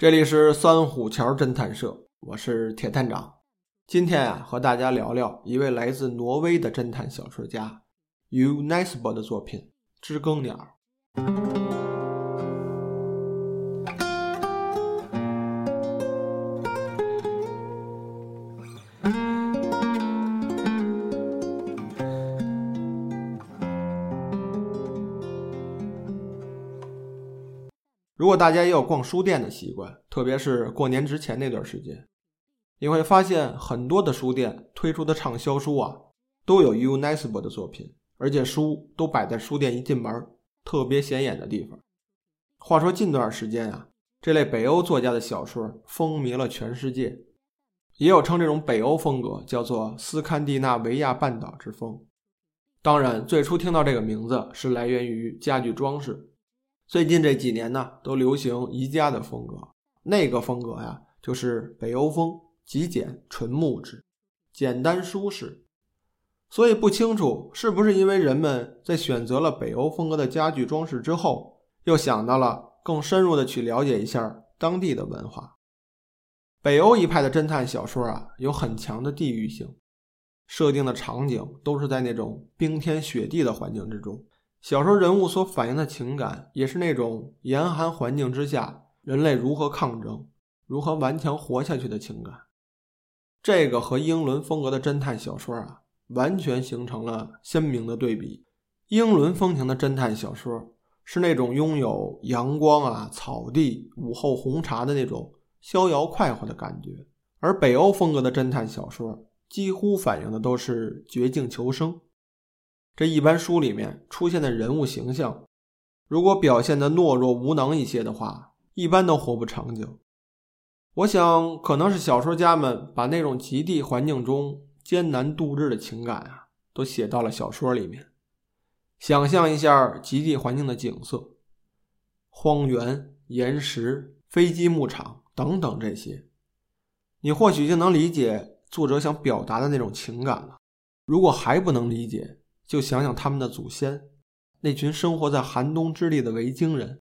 这里是三虎桥侦探社，我是铁探长。今天啊，和大家聊聊一位来自挪威的侦探小说家 U Nesbo 的作品《知更鸟》。如果大家也有逛书店的习惯，特别是过年之前那段时间，你会发现很多的书店推出的畅销书啊，都有 U Nesbo 的作品，而且书都摆在书店一进门特别显眼的地方。话说近段时间啊，这类北欧作家的小说风靡了全世界，也有称这种北欧风格叫做斯堪的纳维亚半岛之风。当然，最初听到这个名字是来源于家具装饰。最近这几年呢，都流行宜家的风格，那个风格呀，就是北欧风，极简、纯木质、简单舒适。所以不清楚是不是因为人们在选择了北欧风格的家具装饰之后，又想到了更深入的去了解一下当地的文化。北欧一派的侦探小说啊，有很强的地域性，设定的场景都是在那种冰天雪地的环境之中。小说人物所反映的情感，也是那种严寒环境之下人类如何抗争、如何顽强活下去的情感。这个和英伦风格的侦探小说啊，完全形成了鲜明的对比。英伦风情的侦探小说是那种拥有阳光啊、草地、午后红茶的那种逍遥快活的感觉，而北欧风格的侦探小说几乎反映的都是绝境求生。这一般书里面出现的人物形象，如果表现的懦弱无能一些的话，一般都活不长久。我想，可能是小说家们把那种极地环境中艰难度日的情感啊，都写到了小说里面。想象一下极地环境的景色，荒原、岩石、飞机牧场等等这些，你或许就能理解作者想表达的那种情感了。如果还不能理解，就想想他们的祖先，那群生活在寒冬之地的维京人，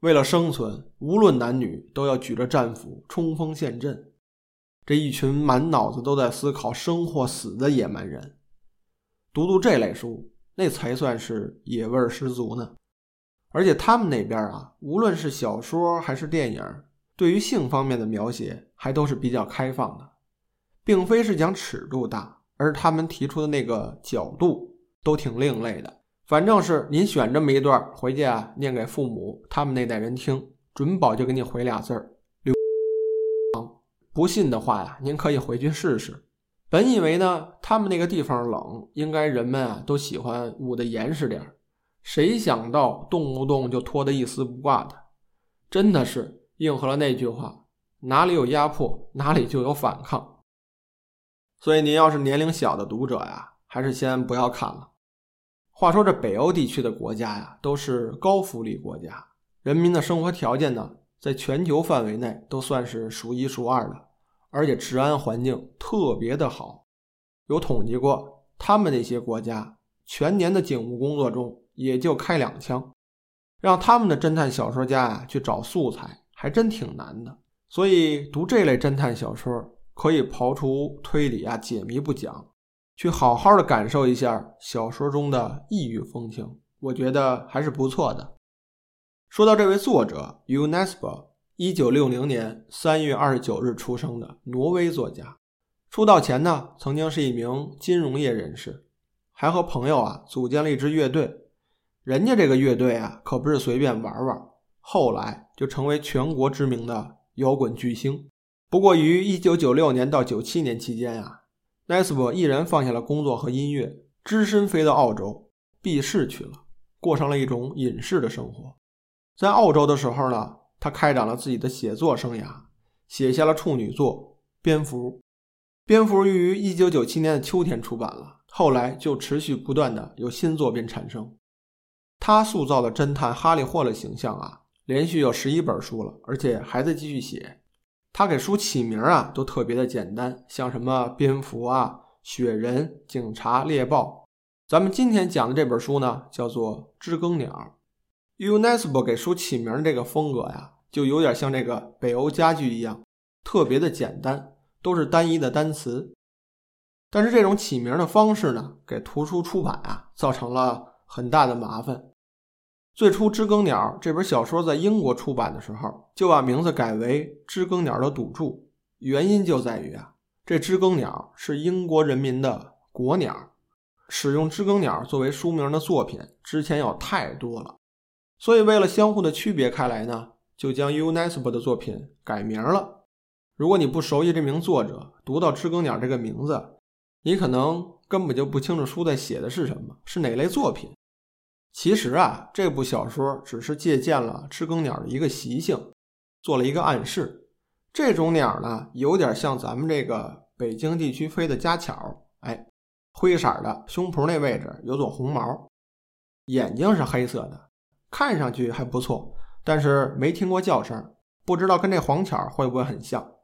为了生存，无论男女都要举着战斧冲锋陷阵。这一群满脑子都在思考生或死的野蛮人，读读这类书，那才算是野味儿十足呢。而且他们那边啊，无论是小说还是电影，对于性方面的描写还都是比较开放的，并非是讲尺度大，而他们提出的那个角度。都挺另类的，反正是您选这么一段回去啊，念给父母他们那代人听，准保就给你回俩字儿。刘不信的话呀，您可以回去试试。本以为呢，他们那个地方冷，应该人们啊都喜欢捂得严实点儿谁想到动不动就脱得一丝不挂的，真的是应和了那句话：哪里有压迫，哪里就有反抗。所以您要是年龄小的读者呀，还是先不要看了。话说这北欧地区的国家呀，都是高福利国家，人民的生活条件呢，在全球范围内都算是数一数二的，而且治安环境特别的好。有统计过，他们那些国家全年的警务工作中也就开两枪，让他们的侦探小说家呀去找素材，还真挺难的。所以读这类侦探小说，可以刨除推理啊、解谜不讲。去好好的感受一下小说中的异域风情，我觉得还是不错的。说到这位作者 U Nesbo，一九六零年三月二十九日出生的挪威作家，出道前呢曾经是一名金融业人士，还和朋友啊组建了一支乐队。人家这个乐队啊可不是随便玩玩，后来就成为全国知名的摇滚巨星。不过于一九九六年到九七年期间呀。奈斯伯毅然放下了工作和音乐，只身飞到澳洲避世去了，过上了一种隐士的生活。在澳洲的时候呢，他开展了自己的写作生涯，写下了处女作《蝙蝠》。《蝙蝠》于1997年的秋天出版了，后来就持续不断的有新作品产生。他塑造的侦探哈利·霍勒形象啊，连续有十一本书了，而且还在继续写。他给书起名啊，都特别的简单，像什么蝙蝠啊、雪人、警察、猎豹。咱们今天讲的这本书呢，叫做《知更鸟》。UNESCO 给书起名这个风格呀，就有点像这个北欧家具一样，特别的简单，都是单一的单词。但是这种起名的方式呢，给图书出版啊，造成了很大的麻烦。最初，《知更鸟》这本小说在英国出版的时候，就把名字改为《知更鸟的赌注》，原因就在于啊，这知更鸟是英国人民的国鸟，使用知更鸟作为书名的作品之前有太多了，所以为了相互的区别开来呢，就将 UNESCO 的作品改名了。如果你不熟悉这名作者，读到知更鸟这个名字，你可能根本就不清楚书在写的是什么，是哪类作品。其实啊，这部小说只是借鉴了知更鸟的一个习性，做了一个暗示。这种鸟呢，有点像咱们这个北京地区飞的家巧，哎，灰色的，胸脯那位置有撮红毛，眼睛是黑色的，看上去还不错，但是没听过叫声，不知道跟这黄巧会不会很像。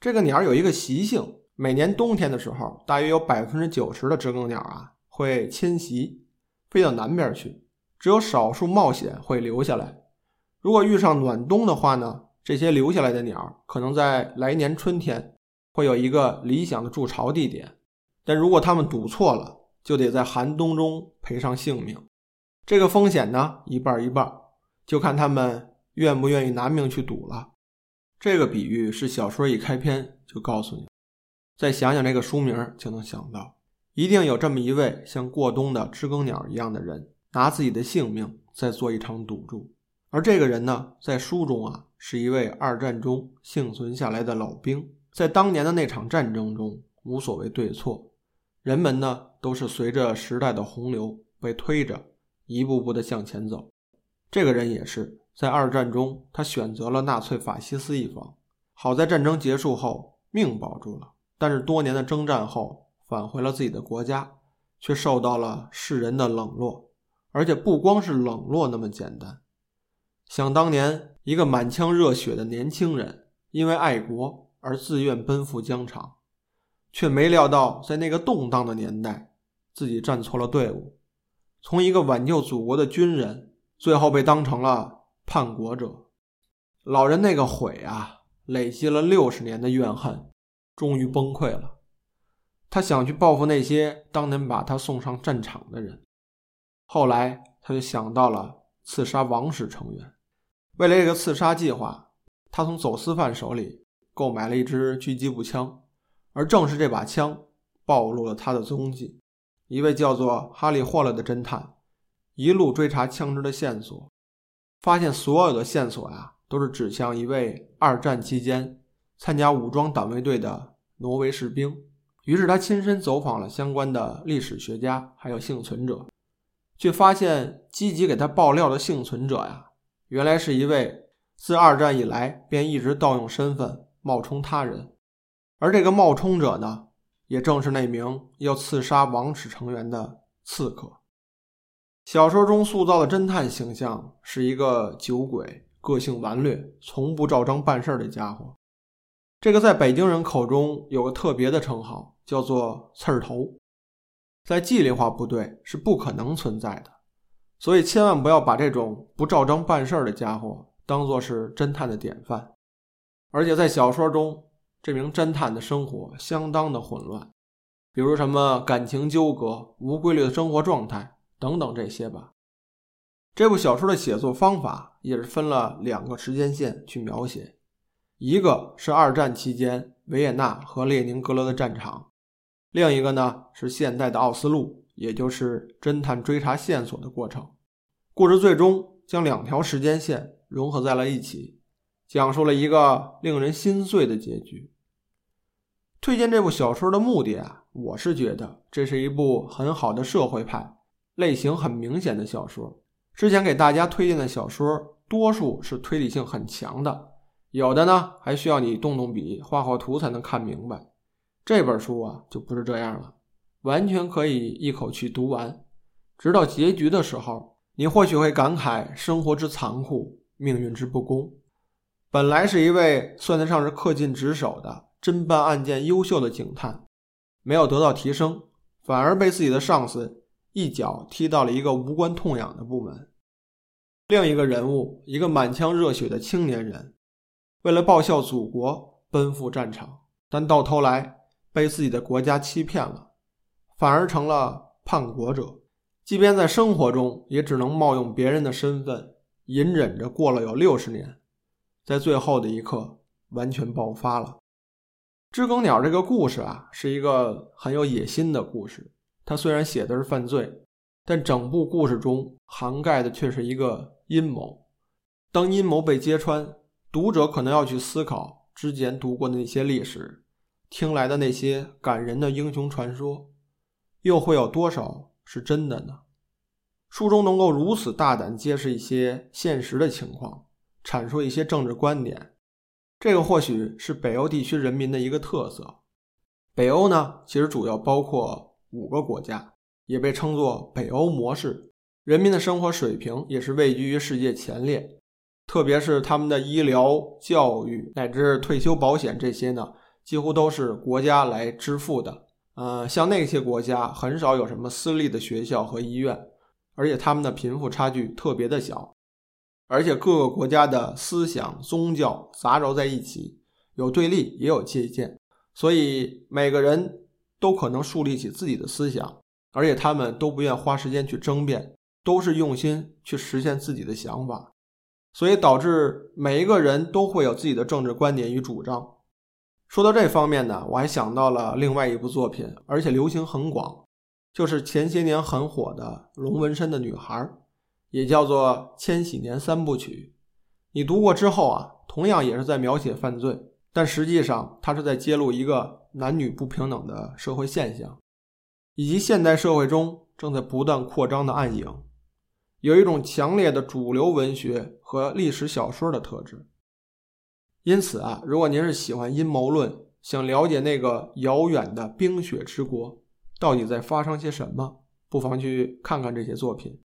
这个鸟有一个习性，每年冬天的时候，大约有百分之九十的知更鸟啊会迁徙。飞到南边去，只有少数冒险会留下来。如果遇上暖冬的话呢，这些留下来的鸟可能在来年春天会有一个理想的筑巢地点。但如果他们赌错了，就得在寒冬中赔上性命。这个风险呢，一半一半，就看他们愿不愿意拿命去赌了。这个比喻是小说一开篇就告诉你，再想想这个书名就能想到。一定有这么一位像过冬的知更鸟一样的人，拿自己的性命在做一场赌注。而这个人呢，在书中啊，是一位二战中幸存下来的老兵。在当年的那场战争中，无所谓对错，人们呢都是随着时代的洪流被推着一步步的向前走。这个人也是在二战中，他选择了纳粹法西斯一方。好在战争结束后命保住了，但是多年的征战后。返回了自己的国家，却受到了世人的冷落，而且不光是冷落那么简单。想当年，一个满腔热血的年轻人，因为爱国而自愿奔赴疆场，却没料到在那个动荡的年代，自己站错了队伍，从一个挽救祖国的军人，最后被当成了叛国者。老人那个悔啊，累积了六十年的怨恨，终于崩溃了。他想去报复那些当年把他送上战场的人，后来他就想到了刺杀王室成员。为了这个刺杀计划，他从走私犯手里购买了一支狙击步枪，而正是这把枪暴露了他的踪迹。一位叫做哈利·霍勒的侦探一路追查枪支的线索，发现所有的线索呀都是指向一位二战期间参加武装党卫队的挪威士兵。于是他亲身走访了相关的历史学家，还有幸存者，却发现积极给他爆料的幸存者呀，原来是一位自二战以来便一直盗用身份冒充他人，而这个冒充者呢，也正是那名要刺杀王室成员的刺客。小说中塑造的侦探形象是一个酒鬼，个性顽劣，从不照章办事的家伙。这个在北京人口中有个特别的称号，叫做“刺儿头”，在纪律化部队是不可能存在的，所以千万不要把这种不照章办事的家伙当做是侦探的典范。而且在小说中，这名侦探的生活相当的混乱，比如什么感情纠葛、无规律的生活状态等等这些吧。这部小说的写作方法也是分了两个时间线去描写。一个是二战期间维也纳和列宁格勒的战场，另一个呢是现代的奥斯陆，也就是侦探追查线索的过程。故事最终将两条时间线融合在了一起，讲述了一个令人心碎的结局。推荐这部小说的目的啊，我是觉得这是一部很好的社会派类型很明显的小说。之前给大家推荐的小说，多数是推理性很强的。有的呢还需要你动动笔、画画图才能看明白。这本书啊就不是这样了，完全可以一口气读完，直到结局的时候，你或许会感慨生活之残酷，命运之不公。本来是一位算得上是恪尽职守的侦办案件优秀的警探，没有得到提升，反而被自己的上司一脚踢到了一个无关痛痒的部门。另一个人物，一个满腔热血的青年人。为了报效祖国奔赴战场，但到头来被自己的国家欺骗了，反而成了叛国者。即便在生活中，也只能冒用别人的身份，隐忍着过了有六十年，在最后的一刻完全爆发了。知更鸟这个故事啊，是一个很有野心的故事。它虽然写的是犯罪，但整部故事中涵盖的却是一个阴谋。当阴谋被揭穿。读者可能要去思考之前读过的那些历史，听来的那些感人的英雄传说，又会有多少是真的呢？书中能够如此大胆揭示一些现实的情况，阐述一些政治观点，这个或许是北欧地区人民的一个特色。北欧呢，其实主要包括五个国家，也被称作北欧模式，人民的生活水平也是位居于世界前列。特别是他们的医疗、教育乃至退休保险这些呢，几乎都是国家来支付的。呃，像那些国家很少有什么私立的学校和医院，而且他们的贫富差距特别的小，而且各个国家的思想、宗教杂糅在一起，有对立也有借鉴，所以每个人都可能树立起自己的思想，而且他们都不愿花时间去争辩，都是用心去实现自己的想法。所以导致每一个人都会有自己的政治观点与主张。说到这方面呢，我还想到了另外一部作品，而且流行很广，就是前些年很火的《龙纹身的女孩》，也叫做《千禧年三部曲》。你读过之后啊，同样也是在描写犯罪，但实际上它是在揭露一个男女不平等的社会现象，以及现代社会中正在不断扩张的暗影。有一种强烈的主流文学和历史小说的特质，因此啊，如果您是喜欢阴谋论，想了解那个遥远的冰雪之国到底在发生些什么，不妨去看看这些作品。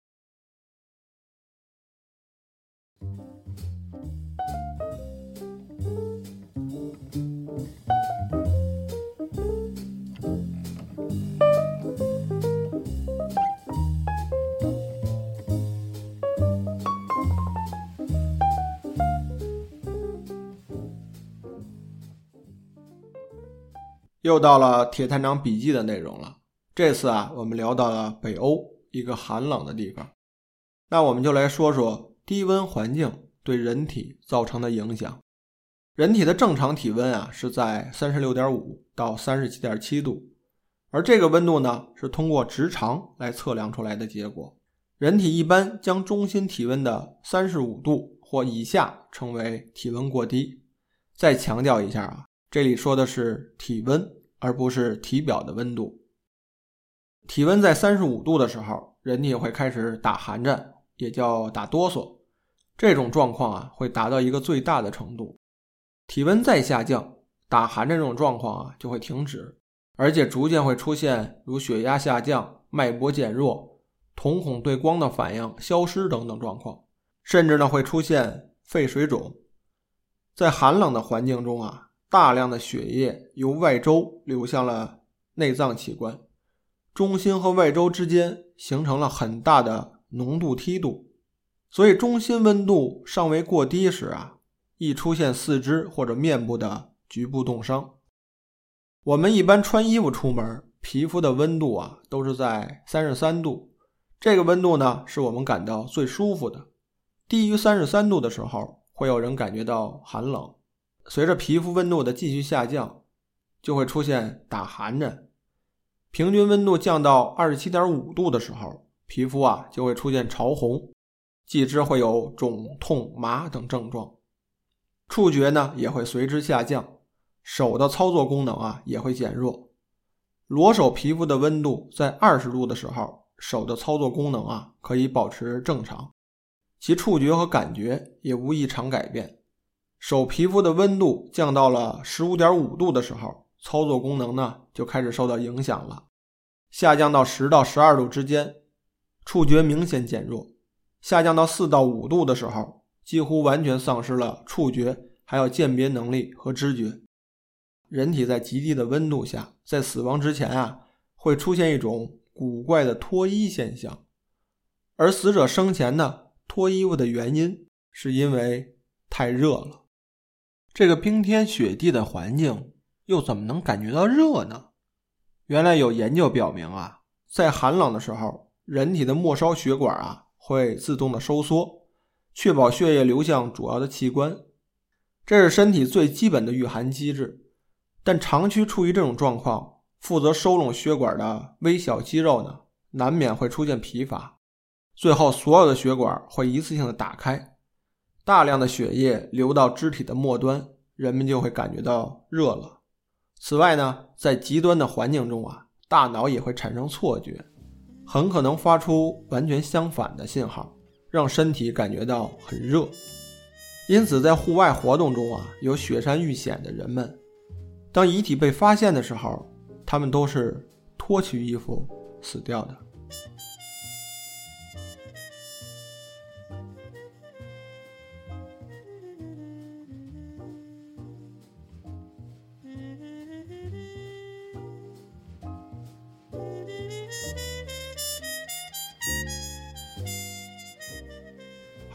又到了铁探长笔记的内容了。这次啊，我们聊到了北欧一个寒冷的地方，那我们就来说说低温环境对人体造成的影响。人体的正常体温啊是在三十六点五到三十七点七度，而这个温度呢是通过直肠来测量出来的结果。人体一般将中心体温的三十五度或以下称为体温过低。再强调一下啊。这里说的是体温，而不是体表的温度。体温在三十五度的时候，人体会开始打寒战，也叫打哆嗦。这种状况啊，会达到一个最大的程度。体温再下降，打寒战这种状况啊就会停止，而且逐渐会出现如血压下降、脉搏减弱、瞳孔对光的反应消失等等状况，甚至呢会出现肺水肿。在寒冷的环境中啊。大量的血液由外周流向了内脏器官，中心和外周之间形成了很大的浓度梯度，所以中心温度尚未过低时啊，易出现四肢或者面部的局部冻伤。我们一般穿衣服出门，皮肤的温度啊都是在三十三度，这个温度呢是我们感到最舒服的。低于三十三度的时候，会有人感觉到寒冷。随着皮肤温度的继续下降，就会出现打寒战。平均温度降到二十七点五度的时候，皮肤啊就会出现潮红，继之会有肿、痛、麻等症状。触觉呢也会随之下降，手的操作功能啊也会减弱。裸手皮肤的温度在二十度的时候，手的操作功能啊可以保持正常，其触觉和感觉也无异常改变。手皮肤的温度降到了十五点五度的时候，操作功能呢就开始受到影响了。下降到十到十二度之间，触觉明显减弱；下降到四到五度的时候，几乎完全丧失了触觉，还有鉴别能力和知觉。人体在极低的温度下，在死亡之前啊，会出现一种古怪的脱衣现象，而死者生前呢脱衣服的原因，是因为太热了。这个冰天雪地的环境，又怎么能感觉到热呢？原来有研究表明啊，在寒冷的时候，人体的末梢血管啊会自动的收缩，确保血液流向主要的器官，这是身体最基本的御寒机制。但长期处于这种状况，负责收拢血管的微小肌肉呢，难免会出现疲乏，最后所有的血管会一次性的打开。大量的血液流到肢体的末端，人们就会感觉到热了。此外呢，在极端的环境中啊，大脑也会产生错觉，很可能发出完全相反的信号，让身体感觉到很热。因此，在户外活动中啊，有雪山遇险的人们，当遗体被发现的时候，他们都是脱去衣服死掉的。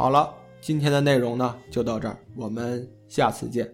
好了，今天的内容呢就到这儿，我们下次见。